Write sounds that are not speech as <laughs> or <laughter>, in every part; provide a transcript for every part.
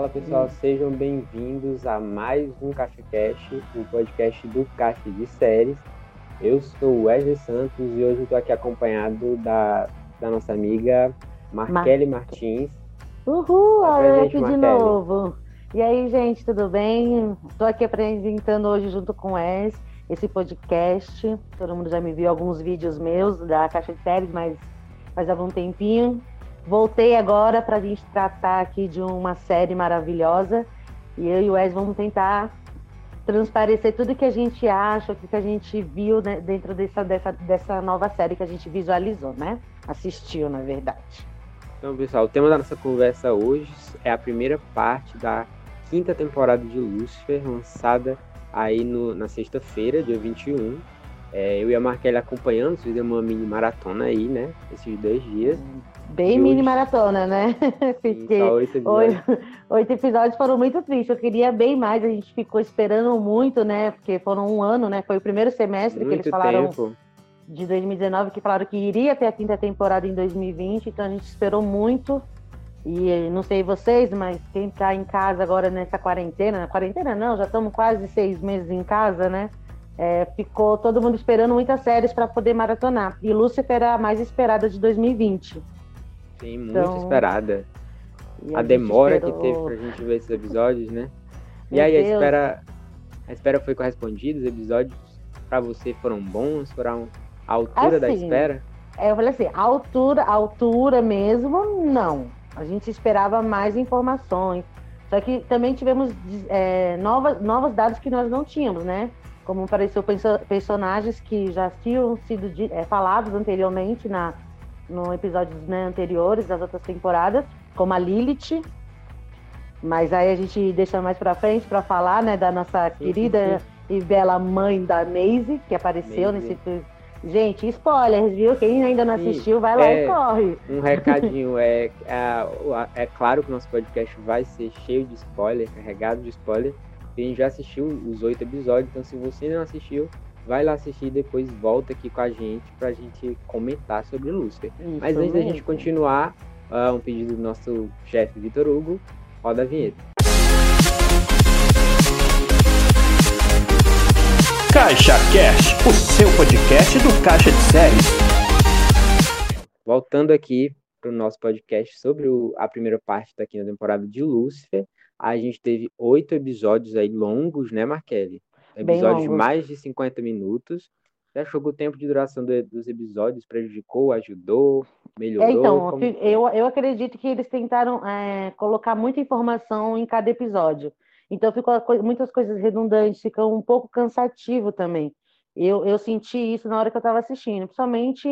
Fala pessoal, sejam bem-vindos a mais um Caixa Cash, o podcast do Caixa de Séries. Eu sou o Wesley Santos e hoje estou aqui acompanhado da, da nossa amiga Marquele Martins. Uhul, Tá olha aqui de novo. E aí, gente, tudo bem? Estou aqui apresentando hoje junto com o Wes esse podcast. Todo mundo já me viu alguns vídeos meus da Caixa de Séries, mas faz algum tempinho. Voltei agora para a gente tratar aqui de uma série maravilhosa. E eu e o Wes vamos tentar transparecer tudo que a gente acha, o que a gente viu né, dentro dessa, dessa, dessa nova série que a gente visualizou, né? Assistiu, na verdade. Então, pessoal, o tema da nossa conversa hoje é a primeira parte da quinta temporada de Lucifer, lançada aí no, na sexta-feira, dia 21. É, eu e a Marquele acompanhando, fizemos uma mini maratona aí, né? Esses dois dias. Bem E mini hoje- maratona, né? <laughs> Fiquei. só oito episódios. Oito, oito episódios foram muito tristes. Eu queria bem mais. A gente ficou esperando muito, né? Porque foram um ano, né? Foi o primeiro semestre que eles Muito falaram tempo. de 2019, que falaram que iria ter a quinta temporada em 2020. Então a gente esperou muito. E eh, não sei vocês, mas quem tá em casa agora nessa quarentena, quarentena não, já estamos quase seis meses em casa, né? É, ficou todo mundo esperando muitas séries para poder maratonar. E Lucifer era a mais esperada de 2020. Sim, muito Então, esperada. A gente demora que esperou- teve pra gente ver esses episódios, né? E Meu aí, a espera, a espera foi correspondida? Os episódios pra você foram bons? Foram à altura da Assim, espera? É, eu falei assim, a altura, a altura mesmo, não. A gente esperava mais informações. Só que também tivemos é, novas, novos dados que nós não tínhamos, né? Como apareceu perso- personagens que já tinham sido é, falados anteriormente na, no episódios né, anteriores das outras temporadas, como a Lilith. Mas aí a gente deixa mais pra frente para falar, né, da nossa querida e bela mãe da Maisie, que apareceu Maisie. nesse Gente, spoilers, viu? Quem ainda não Sim, assistiu, vai lá é. e corre. Um recadinho, é, é, é claro que o nosso podcast vai ser cheio de spoiler, carregado de spoiler. A gente já assistiu os oito episódios, então se você não assistiu, vai lá assistir e depois volta aqui com a gente pra gente comentar sobre Lucifer. Mas Isso antes da gente continuar, ah, um pedido do nosso chefe Vitor Hugo, roda a vinheta. Caixa Cash, o seu podcast do Caixa de Séries. Voltando aqui para o nosso podcast sobre o- a primeira parte da quinta temporada de Lúcifer, a gente teve oito episódios aí longos, né, Markelli? Bem Episódios de mais de 50 minutos. Você achou que o tempo de duração do- dos episódios prejudicou, ajudou, melhorou? É, então, Como- eu, eu acredito que eles tentaram é, colocar muita informação em cada episódio. Então, ficou muitas coisas redundantes, ficou um pouco cansativo também. Eu, eu senti isso na hora que eu estava assistindo, principalmente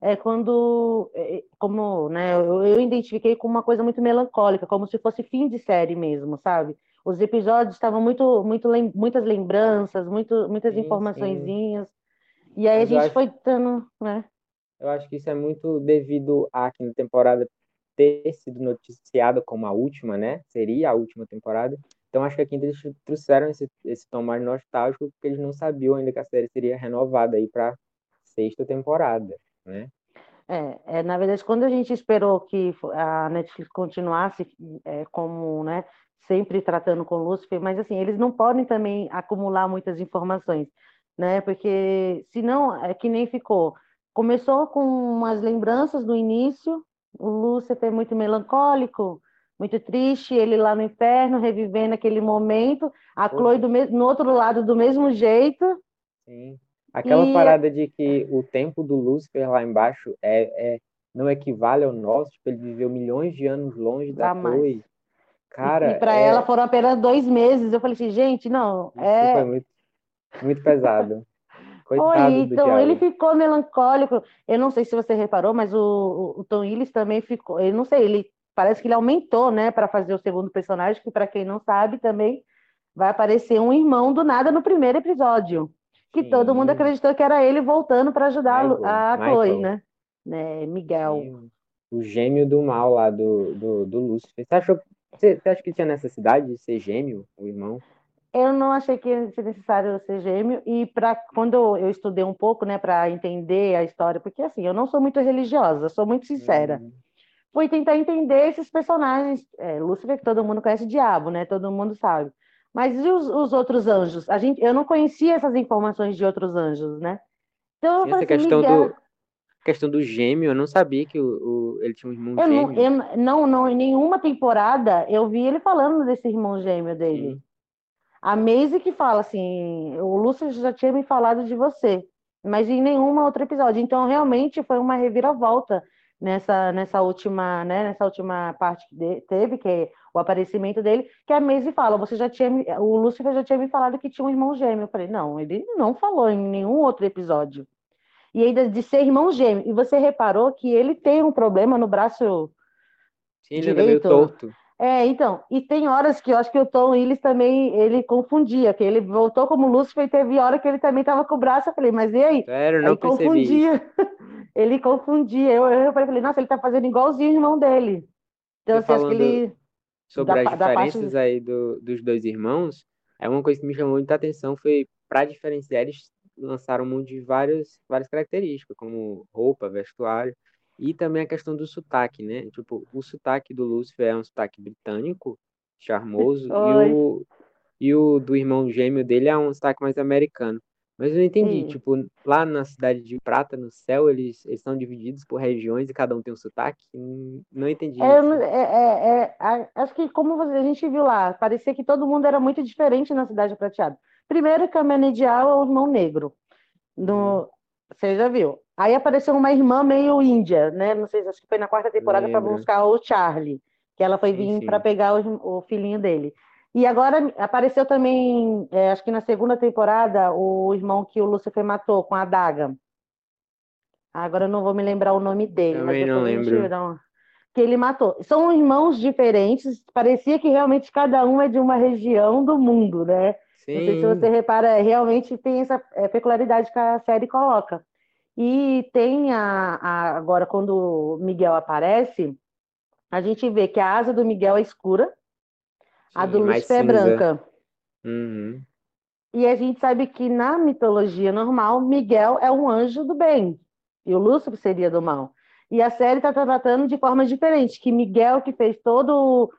é, quando, é, como, né, eu, eu identifiquei como uma coisa muito melancólica, como se fosse fim de série mesmo, sabe? Os episódios estavam muito, muito, lem- muitas lembranças, muito, muitas Sim, sim. informaçõezinhas. E aí Mas a gente acho- foi dando, né? Eu acho que isso é muito devido à quinta temporada ter sido noticiada como a última, né? Seria a última temporada. Então acho que aqui eles trouxeram esse, esse tom mais nostálgico porque eles não sabiam ainda que a série seria renovada aí para sexta temporada, né? É, é, na verdade, quando a gente esperou que a Netflix continuasse é, como, né, sempre tratando com Lucifer, mas assim, eles não podem também acumular muitas informações, né? Porque senão é que nem ficou. Começou com umas lembranças do início, o Lúcifer muito melancólico, muito triste, ele lá no inferno, revivendo aquele momento, a. Chloe do no outro lado do mesmo jeito. Sim. Aquela E- parada de que o tempo do Lúcifer lá embaixo é, é não equivale ao nosso, tipo, ele viveu milhões de anos longe da. Chloe. Cara, e para é- ela foram apenas dois meses. Eu falei assim, gente, não, isso é. foi muito, muito pesado. <laughs> Coitado Oi, então ele ficou melancólico. Eu não sei se você reparou, mas o, o, o Tom Willis também ficou. Eu não sei, ele parece que ele aumentou, né, para fazer o segundo personagem, que para quem não sabe também vai aparecer um irmão do nada no primeiro episódio, que todo mundo Sim. acreditou que era ele voltando para ajudar Michael, a Michael. Chloe, né? né? Miguel. Sim, O gêmeo do mal lá do, do, do Lúcifer. Você, achou, você, você acha que tinha necessidade de ser gêmeo, o irmão? Eu não achei que ia ser necessário ser gêmeo e para quando eu estudei um pouco, né, para entender a história, porque assim, eu não sou muito religiosa, sou muito sincera. Hum, foi tentar entender esses personagens. É, Lúcifer, que todo mundo conhece o diabo, né? Todo mundo sabe. Mas e os, os outros anjos? A gente, eu não conhecia essas informações de outros anjos, né? Então, Sim, essa assim, questão Miguel... do questão do gêmeo, eu não sabia que o, o ele tinha um irmão eu gêmeo. Não, eu, não, não, em nenhuma temporada eu vi ele falando desse irmão gêmeo dele. Sim. A Maisie que fala assim, o Lúcio já tinha me falado de você, mas em nenhuma outro episódio. Então, realmente foi uma reviravolta nessa, nessa última, né, nessa última parte que teve, que é o aparecimento dele, que a Maisie fala, você já tinha, o Lúcifer já tinha me falado que tinha um irmão gêmeo. Eu falei, não, ele não falou em nenhum outro episódio. E ainda de ser irmão gêmeo. E você reparou que ele tem um problema no braço Sim, ele direito. meio torto. É, então, e tem horas que eu acho que o Tom Willis também, ele confundia, que ele voltou como Lúcifer e teve hora que ele também estava com o braço, eu falei, mas e aí? Sério, não aí confundia, <laughs> ele confundia, eu, eu falei, nossa, ele tá fazendo igualzinho o irmão dele. Então, você acha que ele... Sobre da, as diferenças parte... aí do, dos dois irmãos, é uma coisa que me chamou muita atenção, foi para diferenciar, eles lançaram um monte de várias, várias características, como roupa, vestuário, e também a questão do sotaque, né? Tipo, o sotaque do Lúcifer é um sotaque britânico, charmoso, e o, e o do irmão gêmeo dele é um sotaque mais americano. Mas eu não entendi, Sim. tipo, lá na cidade de Prata, no céu, eles, eles são divididos por regiões e cada um tem um sotaque? Não entendi. É, é, é, acho que como a gente viu lá, parecia que todo mundo era muito diferente na cidade prateada. Primeiro que a Menedial é o irmão negro. No, uhum. você já viu? Aí apareceu uma irmã meio índia, né? Não sei, acho que foi na quarta temporada para buscar o Charlie, que ela foi vir para pegar o, o, filhinho dele. E agora apareceu também, é, acho que na segunda temporada, o irmão que o Lucifer matou com a adaga. Agora eu não vou me lembrar o nome dele. Também não lembro. Uma... Que ele matou. São irmãos diferentes, parecia que realmente cada um é de uma região do mundo, né? Sim. Não sei se você repara, realmente tem essa é, peculiaridade que a série coloca. E tem a, a, agora, quando o Miguel aparece, a gente vê que a asa do Miguel é escura, a do Lúcifer é branca. Uhum. E a gente sabe que na mitologia normal, Miguel é um anjo do bem, e o Lúcifer seria do mal. E a série está tratando de forma diferente, que Miguel que fez todo,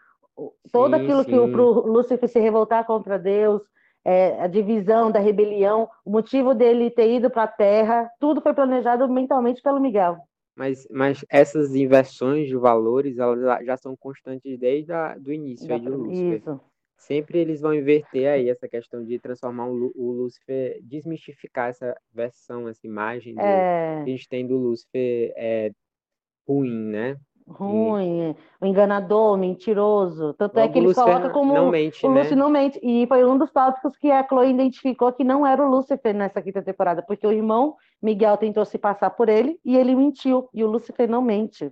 todo sim, aquilo sim. que o Lúcifer se revoltar contra Deus, é, a divisão da rebelião, o motivo dele ter ido para a Terra, tudo foi planejado mentalmente pelo Miguel. Mas, mas essas inversões de valores, elas já são constantes desde o início da, de Lúcifer. Isso. Sempre eles vão inverter aí essa questão de transformar o, o Lúcifer, desmistificar essa versão, essa imagem do, é... que a gente tem do Lúcifer é, ruim, né? ruim, o enganador, mentiroso. Tanto é que eles colocam como não mente, o Lúcifer né? não mente. E foi um dos tópicos que a Chloe identificou que não era o Lúcifer nessa quinta temporada, porque o irmão Miguel tentou se passar por ele e ele mentiu, e o Lúcifer não mente.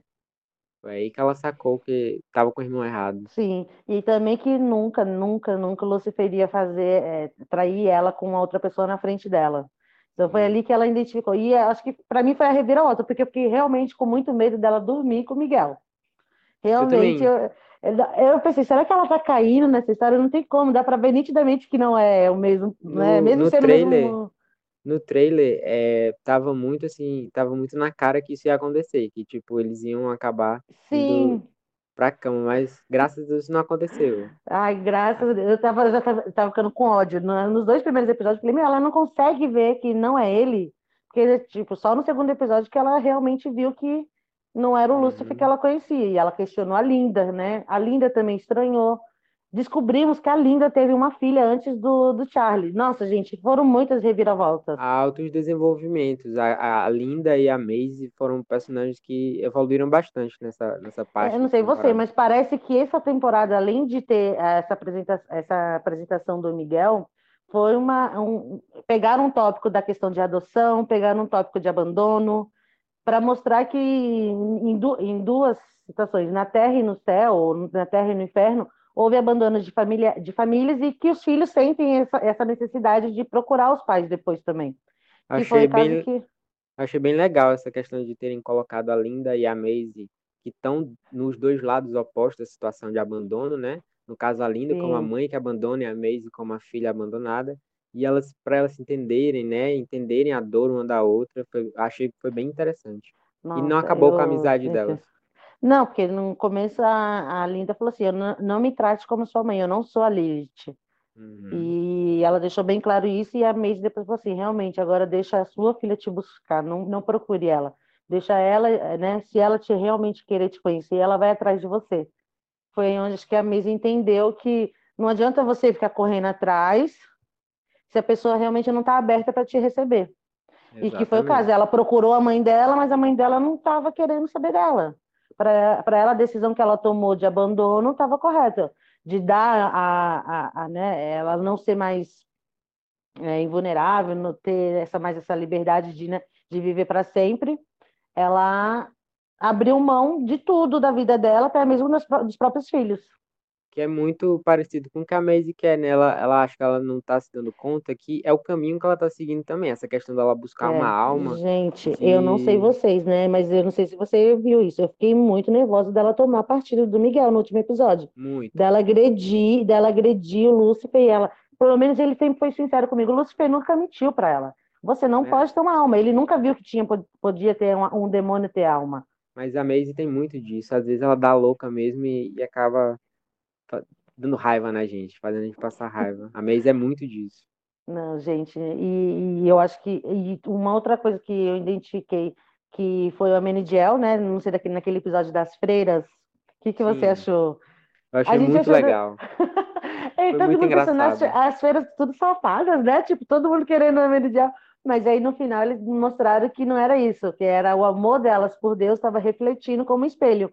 Foi aí que ela sacou que estava com o irmão errado. Sim, e também que nunca, nunca, nunca o Lúcifer iria fazer, é, trair ela com uma outra pessoa na frente dela. Então foi ali que ela identificou. E acho que para mim foi a reviravolta, porque eu fiquei realmente com muito medo dela dormir com o Miguel. Realmente, eu, eu, eu, pensei, será que ela tá caindo nessa história? Não tem como, dá para ver nitidamente que não é o mesmo, no, né? Mesmo no sendo trailer, mesmo... No trailer, é, tava muito assim, tava muito na cara que isso ia acontecer, que tipo, eles iam acabar Sim. Indo pra cama, mas graças a Deus não aconteceu. Ai, graças a Deus. Eu tava, já tava, tava ficando com ódio. Nos dois primeiros episódios, eu falei, meu, ela não consegue ver que não é ele. Porque, tipo, só no segundo episódio que ela realmente viu que não era o Lúcifer que uhum. ela conhecia. E ela questionou a Linda, né? A Linda também estranhou descobrimos que a Linda teve uma filha antes do, do Charlie. Nossa, gente, foram muitas reviravoltas. Altos desenvolvimentos. A, a Linda e a Maisie foram personagens que evoluíram bastante nessa, nessa parte. Eu não sei você, mas parece que essa temporada, além de ter essa, apresenta essa apresentação do Miguel, foi uma. Um, pegaram um tópico da questão de adoção, pegaram um tópico de abandono, para mostrar que em, du em duas situações, na Terra e no céu, na Terra e no inferno, houve abandono de, família, de famílias e que os filhos sentem essa, essa necessidade de procurar os pais depois também. Achei bem, que... achei bem legal essa questão de terem colocado a Linda e a Maisie, que estão nos dois lados opostos da situação de abandono, né? No caso, a Linda Sim. como a mãe que abandona e a Maisie como a filha abandonada. E elas, para elas se entenderem, né? Entenderem a dor uma da outra, foi, achei que foi bem interessante. Nossa, e não acabou eu... com a amizade delas. Não, porque no começo a, a Linda falou assim: eu não, não me trate como sua mãe, eu não sou a Lilith. Uhum. E ela deixou bem claro isso, e a Maisie depois falou assim: realmente, agora deixa a sua filha te buscar, não, não procure ela. Deixa ela, né? Se ela te realmente querer te conhecer, ela vai atrás de você. Foi onde acho que a Maisie entendeu que não adianta você ficar correndo atrás se a pessoa realmente não está aberta para te receber. E que foi o caso. Ela procurou a mãe dela, mas a mãe dela não estava querendo saber dela. Para ela, a decisão que ela tomou de abandono estava correta. De dar a, a, a, né, ela não ser mais é, invulnerável, não ter essa, mais essa liberdade de, né, de viver para sempre. Ela abriu mão de tudo da vida dela, até mesmo dos, dos próprios filhos que é muito parecido com o que a Maisie quer, né? Ela, ela acha que ela não tá se dando conta que é o caminho que ela tá seguindo também, essa questão dela buscar É, uma alma. gente, de- eu não sei vocês, né? Mas eu não sei se você viu isso. Eu fiquei muito nervosa dela tomar partido do Miguel no último episódio. Muito. Dela agredir, dela agredir o Lúcifer e ela. Pelo menos ele sempre foi sincero comigo. O Lúcifer nunca mentiu pra ela. Você não É. pode ter uma alma. Ele nunca viu que tinha, podia ter uma- um demônio ter alma. Mas a Maisie tem muito disso. Às vezes ela dá louca mesmo e, e acaba dando raiva na gente, fazendo a gente passar raiva. A Maisie é muito disso. Não, gente, e, e eu acho que e uma outra coisa que eu identifiquei que foi a Menidiel, né? Não sei daquele naquele episódio das freiras. O que que você Sim. achou? Eu achei muito achou- legal. <laughs> É, Foi todo muito mundo pensando, as, engraçado. as feiras tudo safadas, né? Tipo, todo mundo querendo a Menidiel. Mas aí no final eles mostraram que não era isso, que era o amor delas por Deus estava refletindo como espelho.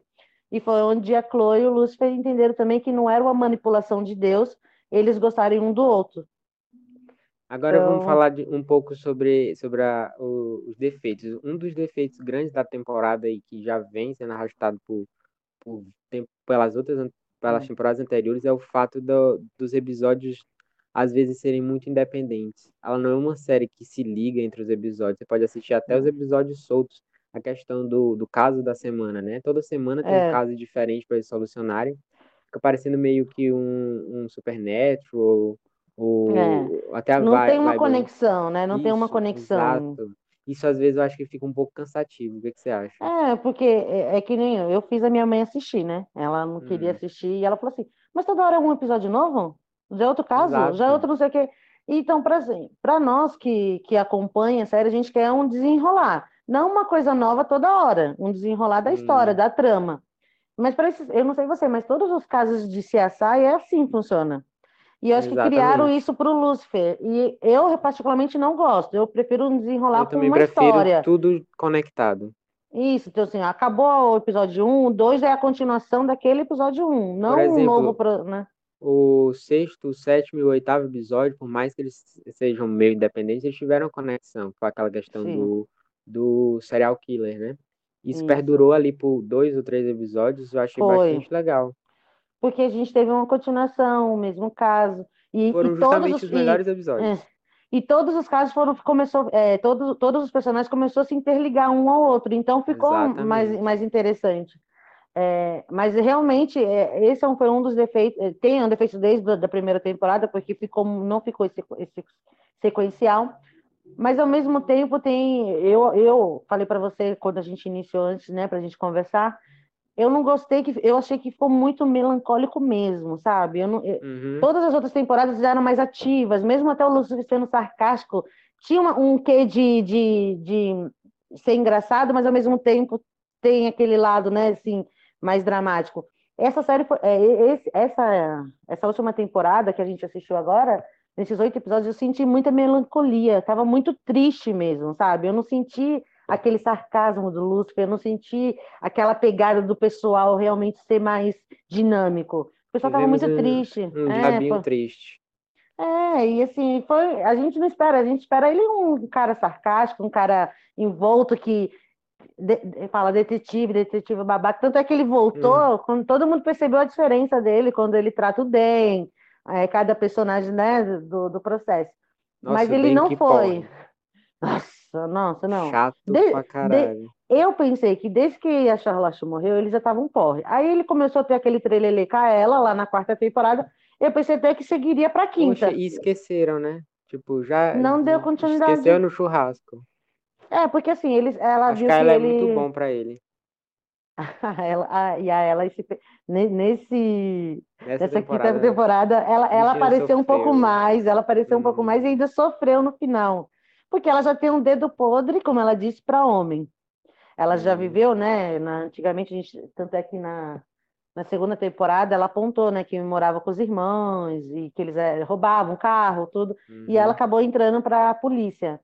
E foi onde a Chloe e o Lúcifer entenderam também que não era uma manipulação de Deus, eles gostarem um do outro. Agora vamos Então- falar de, um pouco sobre, sobre a- o- os defeitos. Um dos defeitos grandes da temporada e que já vem sendo arrastado por, por tem- pelas outras pelas Hum. temporadas anteriores é o fato do- dos episódios às vezes serem muito independentes. Ela não é uma série que se liga entre os episódios. Você pode assistir até os episódios soltos. A questão do, do caso da semana, né? Toda semana tem É. um caso diferente para eles solucionarem. Fica parecendo meio que um, um Supernatural ou até a Não vi- tem uma vibe- conexão, né? Não tem uma Isso, conexão. Exato. Isso às vezes eu acho que fica um pouco cansativo. O que, que você acha? É, porque é, é que nem eu, eu fiz a minha mãe assistir, né? Ela não queria Hum. assistir e ela falou assim: Mas toda hora é um episódio novo? Já é outro caso? Já é Exato. outro não sei o quê. Então, para assim, para nós que, que acompanha a série, a gente quer um desenrolar. Não uma coisa nova toda hora, um desenrolar da Hum. história, da trama. Mas para eu não sei você, mas todos os casos de CSI é assim que funciona. E eu acho que criaram Exatamente. isso para o Lúcifer. E eu, particularmente, não gosto. Eu prefiro um desenrolar Eu com também uma prefiro história. tudo conectado. Isso, então assim, acabou o episódio 1, o 2 é a continuação daquele episódio 1, não um exemplo, novo, pro- né? O sexto, o sétimo e o oitavo episódio, por mais que eles sejam meio independentes, eles tiveram conexão com aquela questão Sim. do, do serial killer, né? Isso Isso. perdurou ali por dois ou três episódios, eu achei Foi. bastante legal. Porque a gente teve uma continuação, o mesmo caso. E, Foram e todos justamente os, os e- melhores episódios. é, e todos os casos foram, começou, é, todos, todos os personagens começaram a se interligar um ao outro, então ficou mais, Exatamente. mais interessante. É, mas realmente, é, esse é foi um dos defeitos, é, tem um defeito desde a da primeira temporada, porque ficou, não ficou esse, esse sequencial, mas ao mesmo tempo tem, eu, eu falei para você quando a gente iniciou antes, né, para a gente conversar, eu não gostei, que eu achei que ficou muito melancólico mesmo, sabe? Eu não, eu- Uhum. Todas as outras temporadas eram mais ativas, mesmo até o Lúcifer sendo sarcástico, tinha uma- um quê de, de, de ser engraçado, mas ao mesmo tempo tem aquele lado, né, assim, mais dramático. Essa série, foi- é, esse- essa, essa última temporada que a gente assistiu agora, nesses oito episódios, eu senti muita melancolia, estava muito triste mesmo, sabe? Eu não senti aquele sarcasmo do Lúcifer, eu não senti aquela pegada do pessoal realmente ser mais dinâmico. O pessoal estava muito um- triste. Um É, foi- triste. é, e assim, foi, a gente não espera, a gente espera ele um cara sarcástico, um cara envolto que de- de- fala detetive, detetive babaca. Tanto é que ele voltou quando todo mundo percebeu a diferença dele, quando ele trata o Den, é, cada personagem, né, do, do processo. Nossa, Mas ele não foi. Nossa, nossa, não. Chato De- pra caralho. Eu pensei que desde que a Charlotte morreu, ele já tava um porre. Aí ele começou a ter aquele trelelê com ela lá na quarta temporada. Eu pensei até que seguiria pra quinta. Poxa, e esqueceram, né? Tipo, já Não deu continuidade. esqueceu no churrasco. É, porque assim, eles, ela Acho viu que ela é ele. muito bom pra ele. <laughs> ela, a, e a ela esse, nesse Nessa nessa temporada, quinta temporada ela, ela apareceu um pouco sofreu. mais, ela apareceu um pouco Uhum. mais e ainda sofreu no final, porque ela já tem um dedo podre, como ela disse, para homem. Ela já Uhum. viveu, né? na- antigamente a gente, tanto é que na na segunda temporada ela apontou, né, que morava com os irmãos e que eles eh, roubavam carro, tudo. E ela Uhum. acabou entrando para a polícia.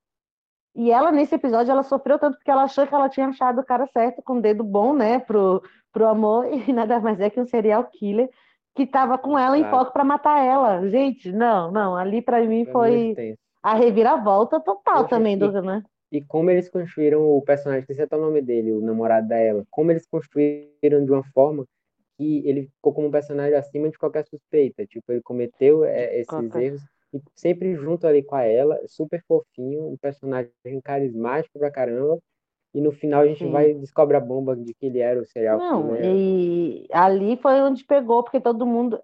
E ela, nesse episódio, ela sofreu tanto porque ela achou que ela tinha achado o cara certo, com o dedo bom, né, pro, pro amor, <laughs> e nada mais é que um serial killer que estava com ela em Exato. foco para matar ela. Gente, não, não, ali para mim Foi a reviravolta total também, do, né? E como eles construíram o personagem, que é o nome dele, o namorado dela, como eles construíram de uma forma que ele ficou como um personagem acima de qualquer suspeita. Tipo, ele cometeu é, esses qualquer- erros e sempre junto ali com a ela, super fofinho, um personagem carismático pra caramba. E no final a gente Sim. vai e descobre a bomba de que ele era o serial Não, killer. e ali foi onde pegou, porque todo mundo.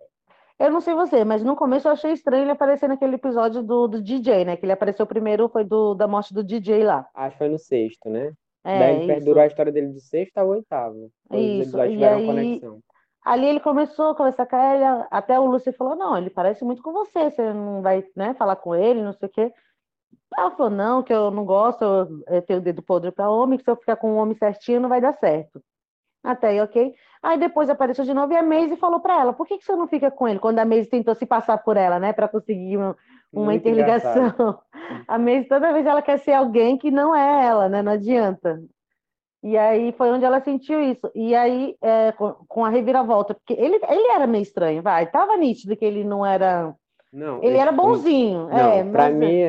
Eu não sei você, mas no começo eu achei estranho ele aparecer naquele episódio do, do DJ, né? Que ele apareceu primeiro, foi do, da morte do DJ lá. Acho que foi no sexto, né? É, Daí isso. perdurou a história dele do sexto ao oitavo. Isso, e aí- conexão. Ali ele começou a conversar com ela, até o Lúcio falou, não, ele parece muito com você, você não vai, né, falar com ele, não sei o quê. Ela falou, não, que eu não gosto, eu, tenho o dedo podre para homem, que se eu ficar com um homem certinho não vai dar certo. Até aí, ok. Aí depois apareceu de novo e a Maisie falou para ela, por que que você não fica com ele? Quando a Maisie tentou se passar por ela, né, para conseguir uma, uma Muito engraçado. interligação. <laughs> A Maisie, toda vez ela quer ser alguém que não é ela, né, não adianta. E aí foi onde ela sentiu isso. E aí, é, com, com a reviravolta, porque ele, ele era meio estranho, vai, tava nítido que ele não era. Não, Ele eu, era tipo, bonzinho, Não, é, pra mas mim,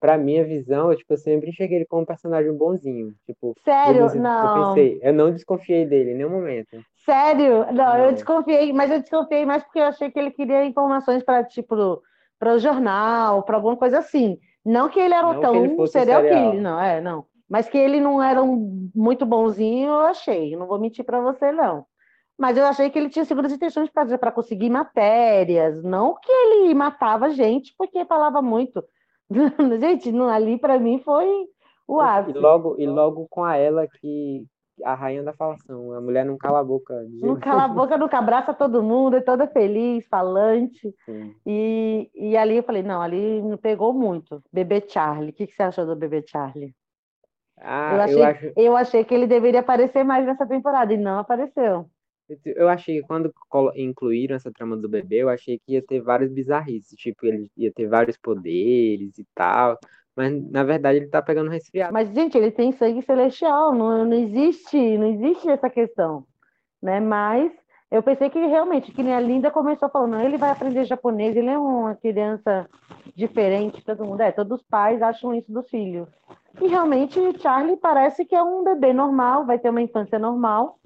pra minha visão, eu, tipo, eu sempre enxerguei ele como um personagem bonzinho. Tipo, sério, eu, eu não. pensei, eu não desconfiei dele em nenhum momento. Sério, não, eu Não. desconfiei, mas eu desconfiei mais porque eu achei que ele queria informações para tipo para o jornal, para alguma coisa assim. Não que ele era Não que tão ele serial serial. killer, não, é, não. Mas que ele não era um muito bonzinho, eu achei. Não vou mentir para você, não. Mas eu achei que ele tinha segundas intenções para conseguir matérias, não que ele matava gente porque falava muito. <laughs> Gente, não, ali para mim foi o E ápice. logo, e logo com a ela que a rainha da falação, a mulher não cala a boca de Não cala a boca, nunca abraça todo mundo, é toda feliz, falante. E, e ali eu falei, não, ali me pegou muito. Bebê Charlie, o que, que você achou do Bebê Charlie? Ah, Eu eu achei, acho, eu achei que ele deveria aparecer mais nessa temporada e não apareceu. eu achei que quando incluíram essa trama do bebê, eu achei que ia ter várias bizarrices, tipo, ele ia ter vários poderes e tal, mas na verdade ele tá pegando resfriado. Mas, gente, ele tem sangue celestial, não, não existe, não existe essa questão, né? Mas eu pensei que realmente, que nem a Linda começou falando, ele vai aprender japonês, ele é uma criança diferente, todo mundo, é, todos os pais acham isso dos filhos. E realmente o Charlie parece que é um bebê normal, vai ter uma infância normal.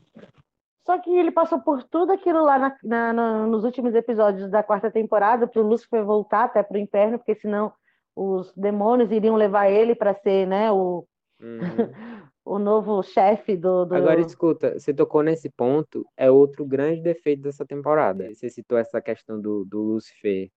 Só que ele passou por tudo aquilo lá na- na- na- nos últimos episódios da quarta temporada, para o Lúcifer voltar até para o inferno, porque senão os demônios iriam levar ele para ser né, o, Uhum. <laughs> o novo chefe do, do... Agora escuta, você tocou nesse ponto, é outro grande defeito dessa temporada. Você citou essa questão do, do Lúcifer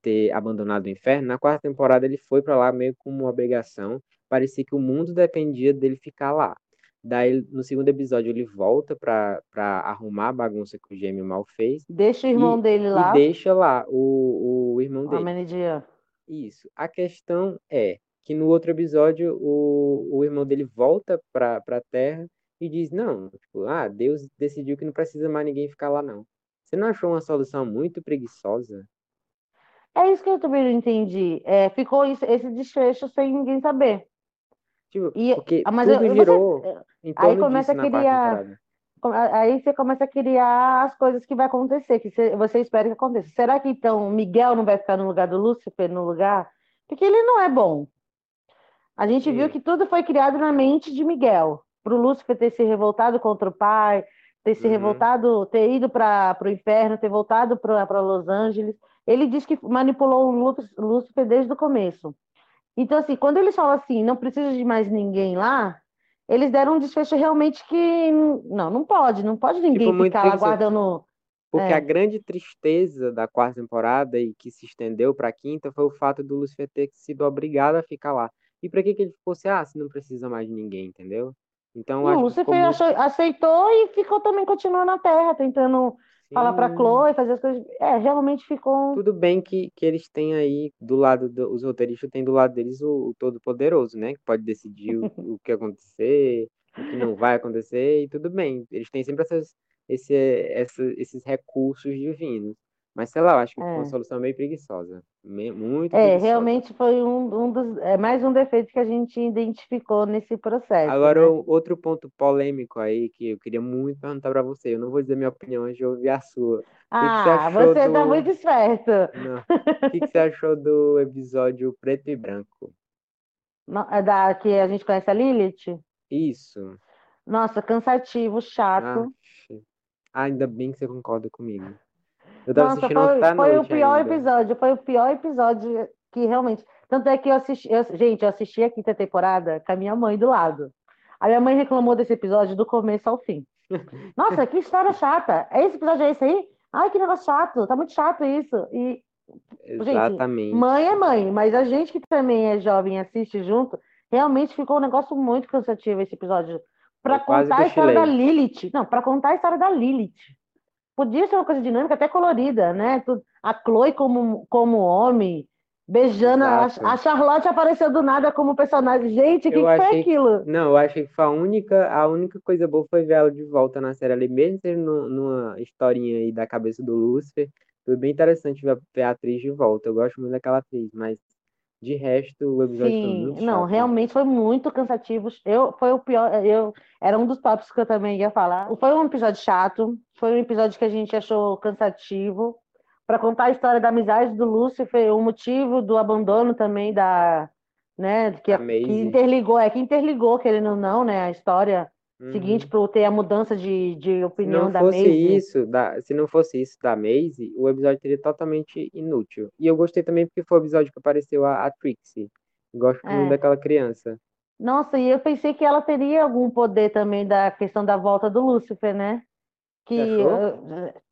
ter abandonado o inferno. Na quarta temporada ele foi pra lá meio como uma obrigação. Parecia que o mundo dependia dele ficar lá. Daí no segundo episódio ele volta pra pra arrumar a bagunça que o gêmeo mal fez Deixa o irmão e, dele e lá, deixa lá o, o irmão a dele. Menidia. Isso. A questão é que no outro episódio o, o irmão dele volta pra, pra Terra e diz, não, tipo, ah, Deus decidiu que não precisa mais ninguém ficar lá, não. Você não achou uma solução muito preguiçosa? É isso que eu também não entendi. É, ficou isso- esse desfecho sem ninguém saber. Tipo, E, porque ah, mas tudo eu- você- girou em aí torno começa disso a criar-. Aí você começa a criar as coisas que vai acontecer, que você você espera que aconteça. Será que então Miguel não vai ficar no lugar do Lúcifer, no lugar? Porque ele não é bom. A gente viu Sim. que tudo foi criado na mente de Miguel. Para o Lúcifer ter se revoltado contra o pai, ter se Uhum. revoltado, ter ido para o inferno, ter voltado para Los Angeles. Ele diz que manipulou o Lú- Lúcifer desde o começo. Então, assim, quando eles falam assim, não precisa de mais ninguém lá, eles deram um desfecho realmente que não, não pode, não pode ninguém Tipo, ficar lá guardando. Porque É. a grande tristeza da quarta temporada e que se estendeu pra quinta foi o fato do Lúcifer ter sido obrigado a ficar lá. E pra que que ele fosse, ah, se não precisa mais de ninguém, entendeu? Então, E eu o acho que Lúcifer muito... aceitou e ficou também continuando na Terra, tentando falar pra Sim. Chloe, fazer as coisas. É, realmente ficou. Tudo bem que, que eles têm aí do lado do, os roteiristas têm do lado deles o, o Todo-Poderoso, né? Que pode decidir o, o que acontecer, o que não vai acontecer, e tudo bem. Eles têm sempre essas, esse, essa, esses recursos divinos. Mas sei lá, eu acho que ficou uma É. solução meio preguiçosa. Muito É, preguiçosa. realmente foi um, um dos. É mais um defeito que a gente identificou nesse processo. Agora, né? outro ponto polêmico aí que eu queria muito perguntar pra você. Eu não vou dizer minha opinião antes de ouvir a sua. que você Ah, você tá do- muito esperto. O que, que você achou do episódio preto e branco? É da que a gente conhece a Lilith? Isso. Nossa, cansativo, chato. Ah, ainda bem que você concorda comigo. Eu tava Nossa, assistindo foi, o pior ainda. episódio, foi o pior episódio que realmente. Tanto é que eu assisti, eu- gente, eu assisti a quinta temporada com a minha mãe do lado. A minha mãe reclamou desse episódio do começo ao fim. <laughs> Nossa, que história chata. É esse episódio é esse aí? Ai, que negócio chato, tá muito chato isso. E Exatamente. mãe é mãe, mas a gente que também é jovem e assiste junto, realmente ficou um negócio muito cansativo esse episódio. Pra contar a história da. Lilith. Não, pra contar a história da Lilith. Podia ser uma coisa dinâmica, até colorida, né? A Chloe como, como homem, beijando. A, a Charlotte apareceu do nada como personagem. Gente, o que, que foi aquilo? Não, eu achei que foi a única, a única coisa boa foi ver ela de volta na série ali, mesmo sendo nu- numa historinha aí da cabeça do Lúcifer. Foi bem interessante ver a, ver a atriz de volta. Eu gosto muito daquela atriz, mas de resto o episódio foi Sim, muito não, chato. realmente foi muito cansativo. Eu, foi o pior, eu, era um dos tópicos que eu também ia falar. Foi um episódio chato, foi um episódio que a gente achou cansativo. Para contar a história da amizade do Lúcifer, o motivo do abandono também da, né, que, que interligou, é que interligou, querendo ou não, né, a história Uhum. seguinte para ter a mudança de, de opinião não da fosse Maisie. isso, da, se não fosse isso da Maisie, o episódio teria totalmente inútil. E eu gostei também porque foi o episódio que apareceu a, a Trixie. Gosto É. muito daquela criança. Nossa, e eu pensei que ela teria algum poder também da questão da volta do Lúcifer, né? Que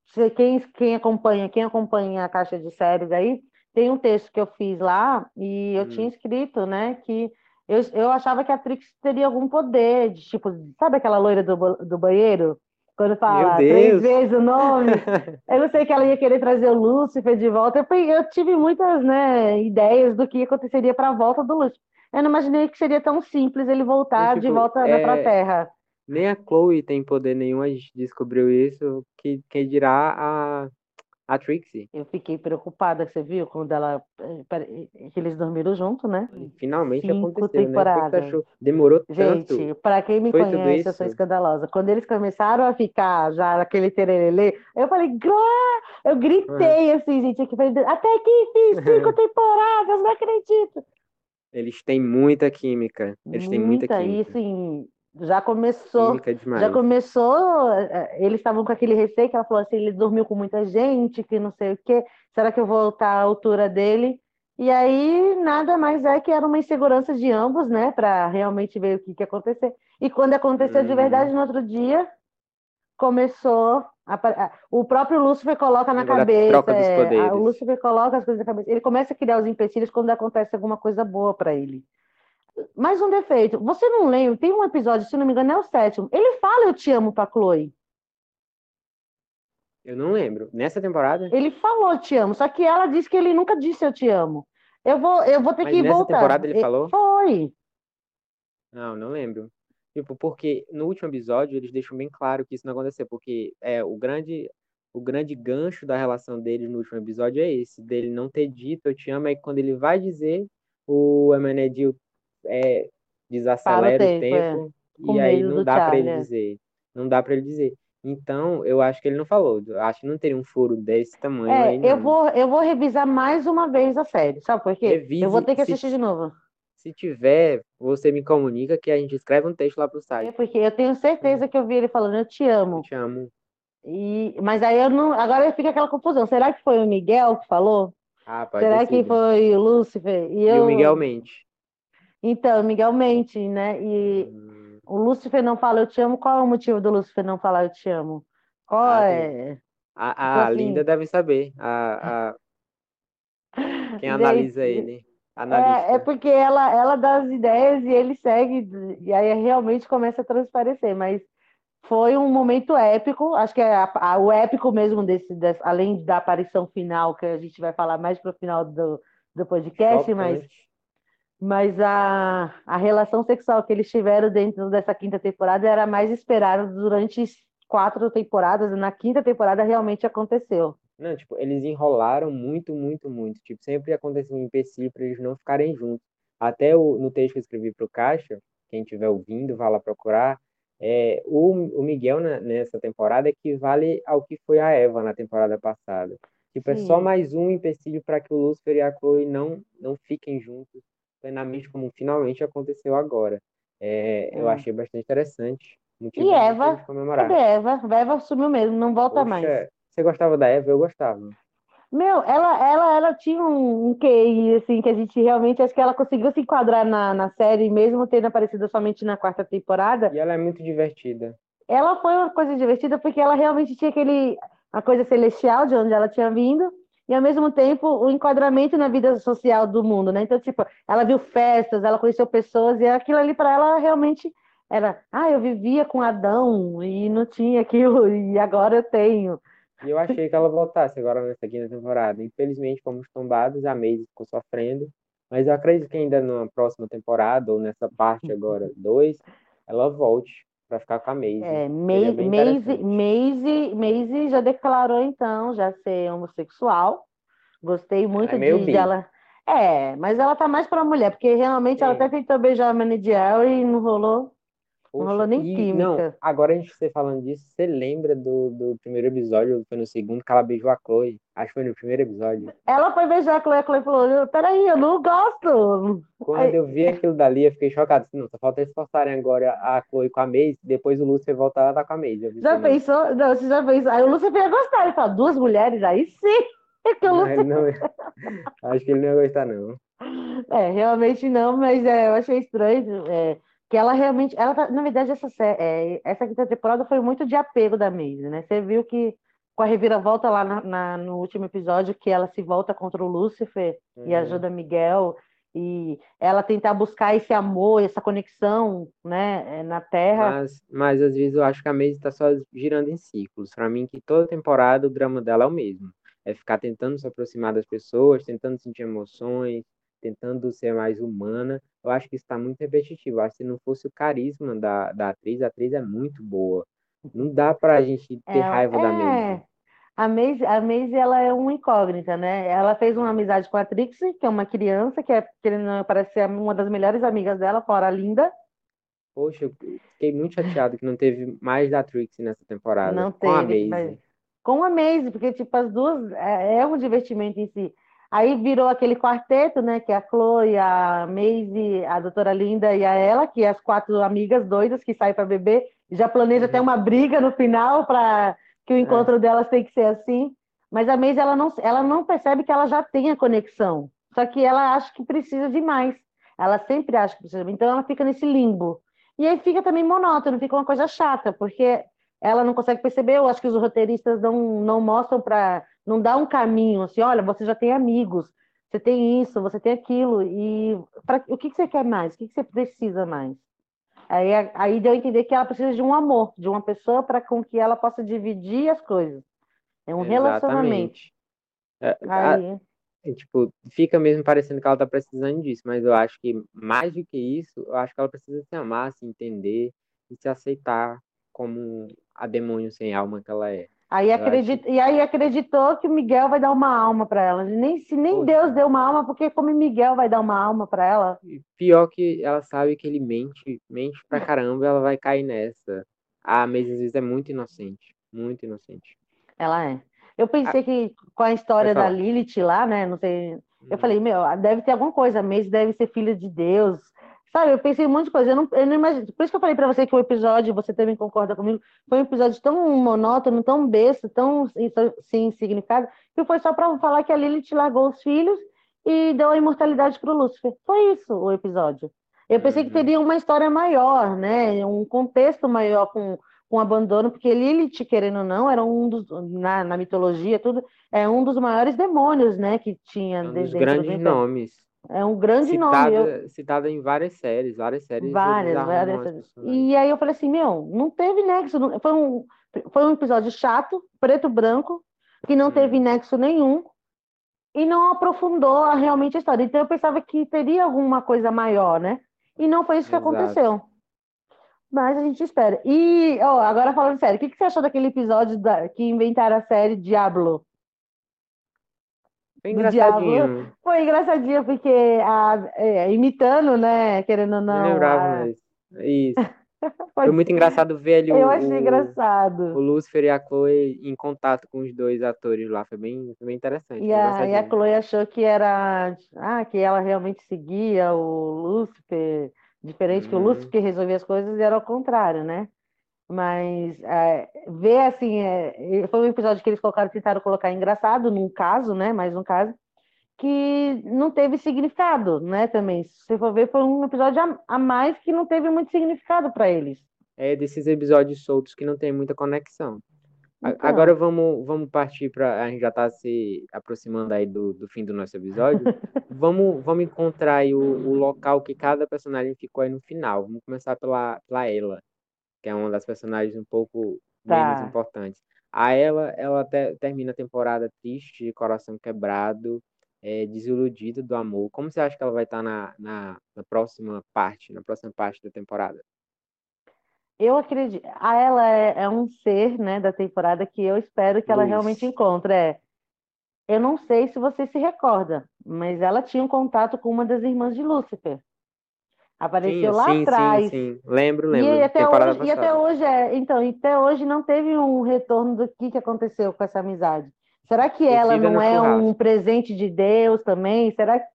se- quem, quem acompanha, quem acompanha a caixa de séries aí, tem um texto que eu fiz lá e eu Hum. tinha escrito, né, que eu, eu achava que a Trix teria algum poder, de tipo, sabe aquela loira do, do banheiro? Quando fala três vezes o nome, <laughs> eu não sei que ela ia querer trazer o Lúcifer de volta. Eu, eu tive muitas, né, ideias do que aconteceria para a volta do Lúcifer. Eu não imaginei que seria tão simples ele voltar E, de tipo, volta né, para a é- Terra. Nem a Chloe tem poder nenhum, a gente descobriu isso. Que, quem dirá a, a Trixie. Eu fiquei preocupada, você viu, quando ela, eh, pera- que eles dormiram junto, né? Finalmente Cinco aconteceu, né? O que achou? Demorou tanto? Gente, para quem me Foi conhece, eu sou isso? escandalosa. Quando eles começaram a ficar já naquele tererelê, eu falei, "Glória!" eu gritei assim, gente, aqui, falei, até que enfim, cinco <laughs> temporadas, não acredito. Eles têm muita química. Eles têm muita Muita, e química. Já começou, demais. já começou, eh, eles estavam com aquele receio que ela falou assim, ele dormiu com muita gente, que não sei o quê, será que eu vou estar à altura dele? E aí, nada mais é que era uma insegurança de ambos, né, para realmente ver o que que ia acontecer. E quando aconteceu de Uhum. verdade, no outro dia, começou, a o próprio Lúcifer coloca na da cabeça, troca dos é, o Lúcifer coloca as coisas na cabeça, ele começa a criar os empecilhos quando acontece alguma coisa boa para ele. Mais um defeito. Você não lembra? Tem um episódio, se não me engano, é o sétimo. Ele fala eu te amo pra Chloe. Eu não lembro. Nessa temporada? Ele falou te amo, só que ela disse que ele nunca disse eu te amo. Eu vou, eu vou ter Mas que nessa voltar. temporada ele falou? Foi. Não, não lembro. Tipo, porque no último episódio eles deixam bem claro que isso não aconteceu, porque é o grande o grande gancho da relação deles no último episódio é esse, dele não ter dito eu te amo, é que quando ele vai dizer, o Emenedil é, desacelera Para o o tempo, é. tempo Com e aí não dá pra ele Charlie, é. dizer. Não dá pra ele dizer. Então, eu acho que ele não falou. Eu acho que não teria um furo desse tamanho É, aí, eu vou, eu vou revisar mais uma vez a série. Sabe por quê? Revise, eu vou ter que se- assistir de novo. Se tiver, você me comunica que a gente escreve um texto lá pro É site. porque eu tenho certeza que eu vi ele falando eu te amo. Eu te amo. E, mas aí eu não. Agora fica aquela confusão. Será que foi o Miguel que falou? Ah, pode Será que foi o Lúcifer? E E eu. o Miguel mente. Então, Miguel mente, né? E Hum, o Lúcifer não fala eu te amo. Qual é o motivo do Lúcifer não falar eu te amo? Qual Ah, é? A, Tipo a assim- Linda deve saber. A, a- <laughs> quem Gente, analisa ele. É, é, porque ela, ela dá as ideias e ele segue, e aí realmente começa a transparecer, mas foi um momento épico, acho que é a, a, o épico mesmo desse, desse, além da aparição final, que a gente vai falar mais para o final do, do podcast, mas, mas a, a relação sexual que eles tiveram dentro dessa quinta temporada era mais esperada durante quatro temporadas, e na quinta temporada realmente aconteceu. Não, tipo, eles enrolaram muito, muito, muito. Tipo, sempre aconteceu um empecilho para eles não ficarem juntos. Até o, no texto que eu escrevi para o Caixa, quem estiver ouvindo, vá lá procurar, é, o, o Miguel na, nessa temporada equivale ao que foi a Eva na temporada passada. Tipo, é só mais um empecilho para que o Lúcifer e a Chloe não, não fiquem juntos plenamente, como finalmente aconteceu agora. É, Eu é. achei bastante interessante. E Eva? Cadê Eva? Eva sumiu mesmo, não volta Poxa, mais. Você gostava da Eva? Eu gostava. Meu, ela, ela, ela tinha um, um QI, assim, que a gente realmente, acho que ela conseguiu se enquadrar na, na série, mesmo tendo aparecido somente na quarta temporada. E ela é muito divertida. Ela foi uma coisa divertida porque ela realmente tinha aquele, a coisa celestial de onde ela tinha vindo, e ao mesmo tempo o enquadramento na vida social do mundo, né? Então, tipo, ela viu festas, ela conheceu pessoas, e aquilo ali para ela realmente era, ah, eu vivia com Adão e não tinha aquilo, <laughs> e agora eu tenho. E eu achei que ela voltasse agora nessa quinta temporada. Infelizmente, fomos tombados, a Maisie ficou sofrendo. Mas eu acredito que ainda na próxima temporada, ou nessa parte agora, dois, ela volte para ficar com a Maisie. É, Maisie, Maisie, Maisie, já declarou, então, já ser homossexual. Gostei muito é de, dela. É, mas ela tá mais pra mulher, porque realmente ela até tentou beijar a Manidiel e não rolou. Poxa, não rolou nem e, química. Não, agora a gente você falando disso, você lembra do, do primeiro episódio, foi no segundo, que ela beijou a Chloe? Acho que foi no primeiro episódio. Ela foi beijar a Chloe, a Chloe falou, peraí, eu não gosto. Quando Aí... eu vi aquilo dali, eu fiquei chocado. Não, só falta eles forçarem agora a Chloe com a Maze, depois o Lúcio voltar a dar com a Maze. Já pensou? Não, você já pensou? Aí o Lúcio ia gostar, ele fala, duas mulheres, aí sim. <laughs> É que o Lúcio... não, acho que ele não ia gostar, não. É, realmente não, mas é, eu achei estranho. É que ela realmente, ela tá, na verdade essa é, essa quinta temporada foi muito de apego da Maisie, né? Você viu que com a reviravolta lá na, na, no último episódio que ela se volta contra o Lúcifer uhum. e ajuda Miguel e ela tentar buscar esse amor, essa conexão, né, é, na Terra. Mas, mas às vezes eu acho que a Maisie está só girando em ciclos. Para mim que toda temporada o drama dela é o mesmo, é ficar tentando se aproximar das pessoas, tentando sentir emoções, tentando ser mais humana. Eu acho que está muito repetitivo. Eu acho que se não fosse o carisma da, da atriz, a atriz é muito boa. Não dá pra gente ter é, raiva é... da Maisie. A Maisie, a Maisie, ela é uma incógnita, né? Ela fez uma amizade com a Trixie, que é uma criança, que é, que parece ser uma das melhores amigas dela, fora a Linda. Poxa, eu fiquei muito chateado que não teve mais da Trixie nessa temporada. Não com teve, a Maisie. Mas... Com a Maisie, porque, tipo, as duas... É, é um divertimento em si. Aí virou aquele quarteto, né? Que é a Chloe, a Maisie, a doutora Linda e a ela, que é as quatro amigas doidas que saem para beber. Já planeja uhum. até uma briga no final para que o encontro é. delas tem que ser assim. Mas a Maisie, ela não, ela não percebe que ela já tem a conexão. Só que ela acha que precisa de mais. Ela sempre acha que precisa. Então ela fica nesse limbo. E aí fica também monótono, fica uma coisa chata, porque ela não consegue perceber. Eu acho que os roteiristas não, não mostram para não dá um caminho assim, olha, você já tem amigos, você tem isso, você tem aquilo, e pra, o que, que você quer mais? O que, que você precisa mais? Aí, aí deu a entender que ela precisa de um amor, de uma pessoa para com que ela possa dividir as coisas. É um Exatamente. relacionamento. É, aí... a, tipo, fica mesmo parecendo que ela está precisando disso, mas eu acho que mais do que isso, eu acho que ela precisa se amar, se entender e se aceitar como a demônio sem alma que ela é. Aí acredita, E aí acreditou que o Miguel vai dar uma alma para ela. Nem, se nem Poxa. Deus deu uma alma, porque como Miguel vai dar uma alma para ela? Pior que ela sabe que ele mente, mente pra caramba, ela vai cair nessa. A Maisy às vezes é muito inocente, muito inocente. Ela é. Eu pensei que com a história da Lilith lá, né? Não sei. Eu hum. falei, meu, deve ter alguma coisa. A Maisy deve ser filha de Deus. Sabe, eu pensei em um monte de coisa. Eu não, eu não imagino. Por isso que eu falei para você que o episódio, você também concorda comigo, foi um episódio tão monótono, tão besta, tão sem significado, que foi só para falar que a Lilith largou os filhos e deu a imortalidade para o Lúcifer. Foi isso o episódio. Eu pensei que uhum. teria uma história maior, né? Um contexto maior com, com abandono, porque Lilith, querendo ou não, era um dos, na, na mitologia, tudo, é um dos maiores demônios, né, que tinha. Um dos grandes nomes É um grande citada, nome. Eu... Citada em várias séries, várias séries. Várias, várias séries. E aí eu falei assim, meu, não teve nexo. Não... Foi, um, foi um episódio chato, preto branco, que não hum. teve nexo nenhum e não aprofundou realmente a história. Então eu pensava que teria alguma coisa maior, né? E não foi isso que Exato. aconteceu. Mas a gente espera. E, ó, agora falando sério, o que, que você achou daquele episódio da, que inventaram a série Diablo? Foi engraçadinho. Foi engraçadinho, porque a, é, imitando, né? Querendo ou não. Não lembrava, a... mas. Isso. <laughs> Foi muito engraçado ver ali Eu o, achei engraçado. o Lucifer e a Chloe em contato com os dois atores lá. Foi bem, foi bem interessante. E a, e a Chloe achou que era. Ah, que ela realmente seguia o Lucifer. Diferente, que o uhum. Lucifer que resolvia as coisas era ao contrário, né? Mas é, ver assim, é, foi um episódio que eles colocaram, tentaram colocar engraçado num caso, né? Mais um caso, que não teve significado, né? Também, se você for ver, foi um episódio a, a mais que não teve muito significado para eles. É desses episódios soltos que não tem muita conexão. Então. Agora vamos, vamos partir para. A gente já está se aproximando aí do, do fim do nosso episódio. <laughs> vamos, vamos encontrar aí o, o local que cada personagem ficou aí no final. Vamos começar pela, pela ela que é uma das personagens um pouco tá. menos importantes. A ela, ela até termina a temporada triste, de coração quebrado, é, desiludida do amor. Como você acha que ela vai estar na, na, na próxima parte, na próxima parte da temporada? Eu acredito. A ela é, é, um ser, né, da temporada que eu espero que ela realmente encontre. É, eu não sei se você se recorda, mas ela tinha um contato com uma das irmãs de Lúcifer. Apareceu sim, lá sim, atrás. Sim, sim, lembro, lembro. E até, hoje, e até hoje é, então, até hoje não teve um retorno do que, que aconteceu com essa amizade. Será que ela não é churrasco. um presente de Deus também? Será que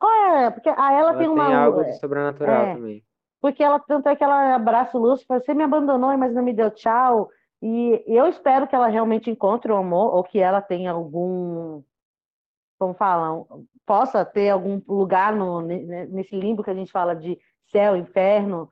qual é? Porque a ela, ela tem uma tem algo de sobrenatural é, também. Porque ela tanto é que ela abraça o Lúcifer, você me abandonou, mas não me deu tchau. E eu espero que ela realmente encontre o amor ou que ela tenha algum como falam, possa ter algum lugar no, nesse limbo que a gente fala de céu, inferno,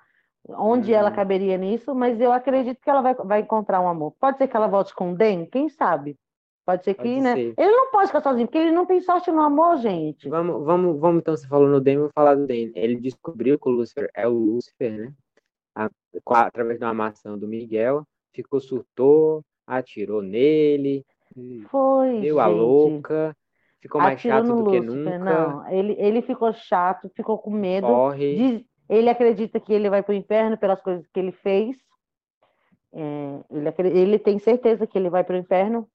onde ela uhum. caberia nisso, mas eu acredito que ela vai, vai encontrar um amor. Pode ser que ela volte com o Den, quem sabe? Pode ser que, pode né? Ser. Ele não pode ficar sozinho, porque ele não tem sorte no amor, gente. Vamos, vamos, vamos então, você falou no Den, vou falar do Den. Ele descobriu que o Lúcifer é o Lúcifer, né? A, através da amação do Miguel, ficou surtou, atirou nele, Foi, deu gente. a louca Ficou mais chato do Lúcifer. que nunca. Não, ele, ele ficou chato, ficou com medo. Diz, ele acredita que ele vai para o inferno pelas coisas que ele fez. É, ele, ele tem certeza que ele vai para o inferno,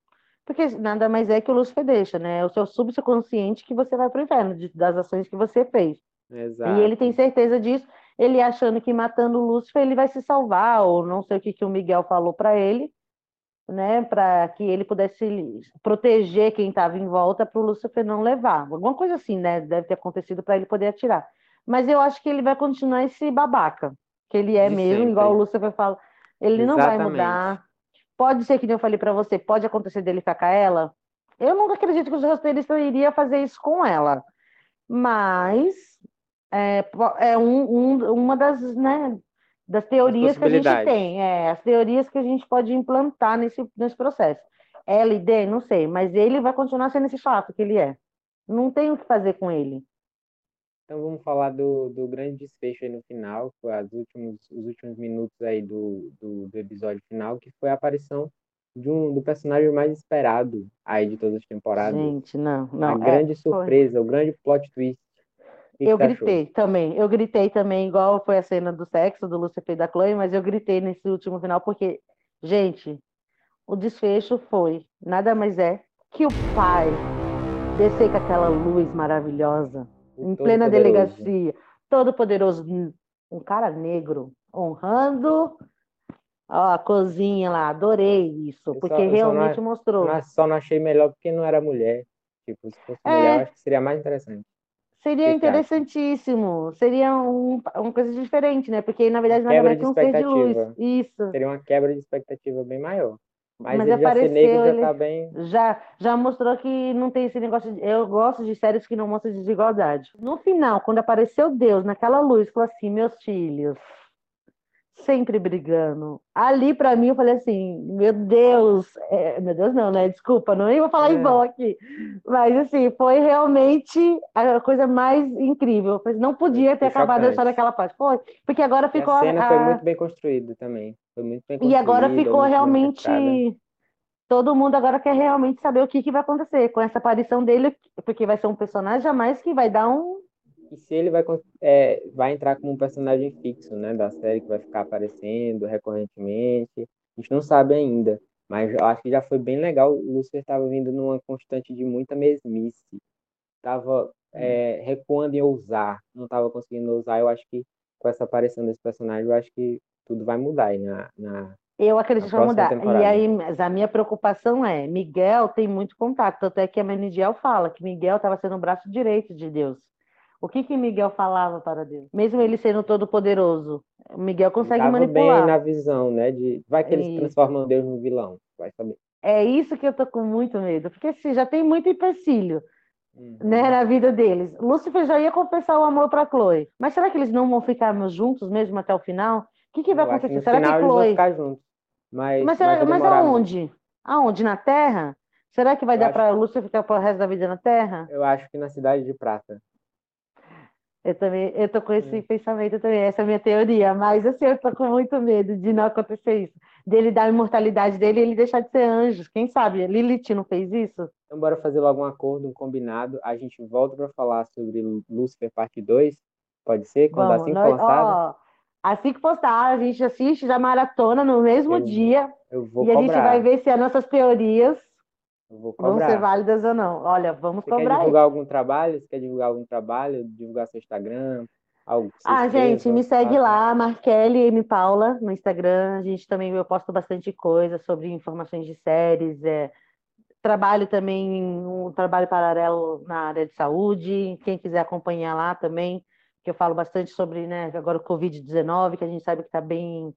porque nada mais é que o Lúcifer deixa, né? É o seu subconsciente que você vai para o inferno, de, das ações que você fez. Exato. E ele tem certeza disso, ele achando que matando o Lúcifer ele vai se salvar, ou não sei o que, que o Miguel falou para ele, né, para que ele pudesse proteger quem estava em volta para o Lúcifer não levar. Alguma coisa assim, né, deve ter acontecido para ele poder atirar. Mas eu acho que ele vai continuar esse babaca, que ele é De mesmo, sempre. igual o Lúcifer fala. Ele Exatamente. não vai mudar. Pode ser que eu falei para você, pode acontecer dele ficar com ela. Eu nunca acredito que os roteiristas iriam fazer isso com ela. Mas é, é um, um, uma das, né, das teorias que a gente tem, é, as teorias que a gente pode implantar nesse, nesse processo. LD, não sei, mas ele vai continuar sendo esse chato que ele é. Não tem o que fazer com ele. Então vamos falar do, do grande desfecho aí no final, as últimos, os últimos minutos aí do, do, do episódio final, que foi a aparição de um, do personagem mais esperado aí de todas as temporadas. Gente, não, não. A é, grande surpresa, foi. o grande plot twist eu gritei também. Eu gritei também, igual foi a cena do sexo do Lucifer e da Chloe, mas eu gritei nesse último final porque, gente, o desfecho foi nada mais é que o pai descer com aquela luz maravilhosa o em plena poderoso. delegacia, todo poderoso, um cara negro honrando ó, a cozinha lá, adorei isso, porque só, realmente não, mostrou. Mas só não achei melhor porque não era mulher. Tipo, se fosse é, mulher, eu acho que seria mais interessante. Seria interessantíssimo. Seria um, uma coisa diferente, né? Porque, na verdade, nada mais que um ser de luz. Isso. Seria uma quebra de expectativa bem maior. Mas, Mas ele apareceu, já negro, ele já tá bem. Já, já mostrou que não tem esse negócio. De... Eu gosto de séries que não mostram desigualdade. No final, quando apareceu Deus naquela luz, falou assim: meus filhos, sempre brigando. Ali, para mim, eu falei assim, meu Deus, é, meu Deus não, né? Desculpa, não ia falar é. em bom aqui. Mas, assim, foi realmente a coisa mais incrível. Não podia ter acabado só naquela parte. Foi, porque agora ficou... A cena a... foi muito bem construída também. Foi muito bem construída. E agora ficou realmente... Todo mundo agora quer realmente saber o que, que vai acontecer com essa aparição dele, porque vai ser um personagem a mais que vai dar um e se ele vai, é, vai entrar como um personagem fixo, né, da série que vai ficar aparecendo recorrentemente. A gente não sabe ainda, mas eu acho que já foi bem legal. O Lucifer estava vindo numa constante de muita mesmice, estava é, recuando em ousar, não estava conseguindo ousar. Eu acho que com essa aparição desse personagem, eu acho que tudo vai mudar aí na, na eu acredito que vai mudar. Temporada. E aí, a minha preocupação é, Miguel tem muito contato, tanto é que a Menidiel fala que Miguel estava sendo o braço direito de Deus. O que que Miguel falava para Deus? Mesmo ele sendo todo poderoso, Miguel consegue ele manipular. bem na visão, né? De vai que eles isso. transformam Deus no vilão, vai saber. É isso que eu tô com muito medo, porque assim, já tem muito empecilho. Uhum. Né, na vida deles. Lúcifer já ia confessar o amor para Chloe. Mas será que eles não vão ficar juntos mesmo até o final? O que, que vai eu acontecer? será que Chloe. Vão ficar juntos. Mas, mas, será, mas aonde? Aonde? Na Terra? Será que vai eu dar para Lúcifer ficar pro resto da vida na Terra? Eu acho que na Cidade de Prata. Eu também, eu tô com esse hum. pensamento também, essa é a minha teoria, mas assim, eu tô com muito medo de não acontecer isso. Dele dar a imortalidade dele e ele deixar de ser anjo. Quem sabe? Lilith não fez isso? Então, bora fazer logo um acordo, um combinado. A gente volta para falar sobre Lucifer parte 2. Pode ser? Quando Vamos, assim nós, postado? assim que postar, a gente assiste já maratona no mesmo eu, dia. Eu vou e cobrar. a gente vai ver se as nossas teorias vão ser válidas ou não. Olha, vamos você cobrar. Quer divulgar algum trabalho? Você quer divulgar algum trabalho? Divulgar seu Instagram? Algo ah, gente, me segue lá, Markelly M. Paula, no Instagram. A gente também, eu posto bastante coisa sobre informações de séries. É, trabalho também, um trabalho paralelo na área de saúde. Quem quiser acompanhar lá também, que eu falo bastante sobre, né, agora o Covid-19, que a gente sabe que está bem,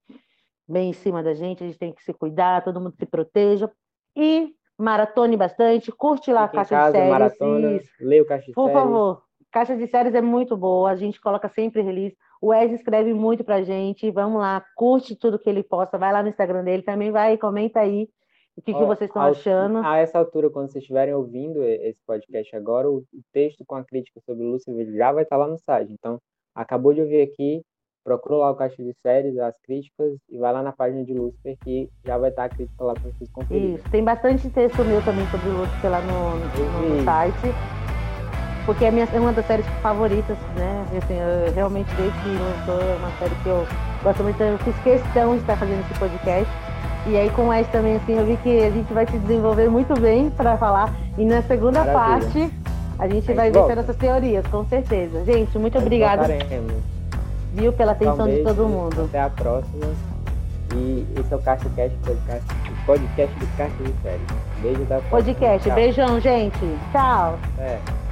bem em cima da gente, a gente tem que se cuidar, todo mundo se proteja. E maratone bastante, curte lá Fique a Caixa casa, de Séries. Maratona, leia o Caixa de Por séries. favor, Caixa de Séries é muito boa, a gente coloca sempre release. O Wes escreve muito pra gente, vamos lá, curte tudo que ele posta, vai lá no Instagram dele, também vai, comenta aí o que, que vocês estão achando. A essa altura, quando vocês estiverem ouvindo esse podcast agora, o texto com a crítica sobre o Lúcio já vai estar lá no site. Então, acabou de ouvir aqui, procura lá o Caixa de Séries, as críticas, e vai lá na página de Lúcifer, que já vai estar a crítica lá para vocês conferirem. Isso, tem bastante texto meu também sobre o Lúcifer lá no, no, no site, porque é, minha, é uma das séries favoritas, né? Assim, eu, realmente, desde que lançou, é uma série que eu gosto muito, eu fiz questão de estar fazendo esse podcast. E aí com essa também, assim, eu vi que a gente vai se desenvolver muito bem para falar. E na segunda Maravilha. parte, a gente vai ver essas teorias, com certeza. Gente, muito obrigada viu, pela atenção de todo mundo. Até a próxima. E esse é o Caixa Cast, podcast, podcast do Caixa de Séries. Beijo da Podcast. Beijão, gente. Tchau. É.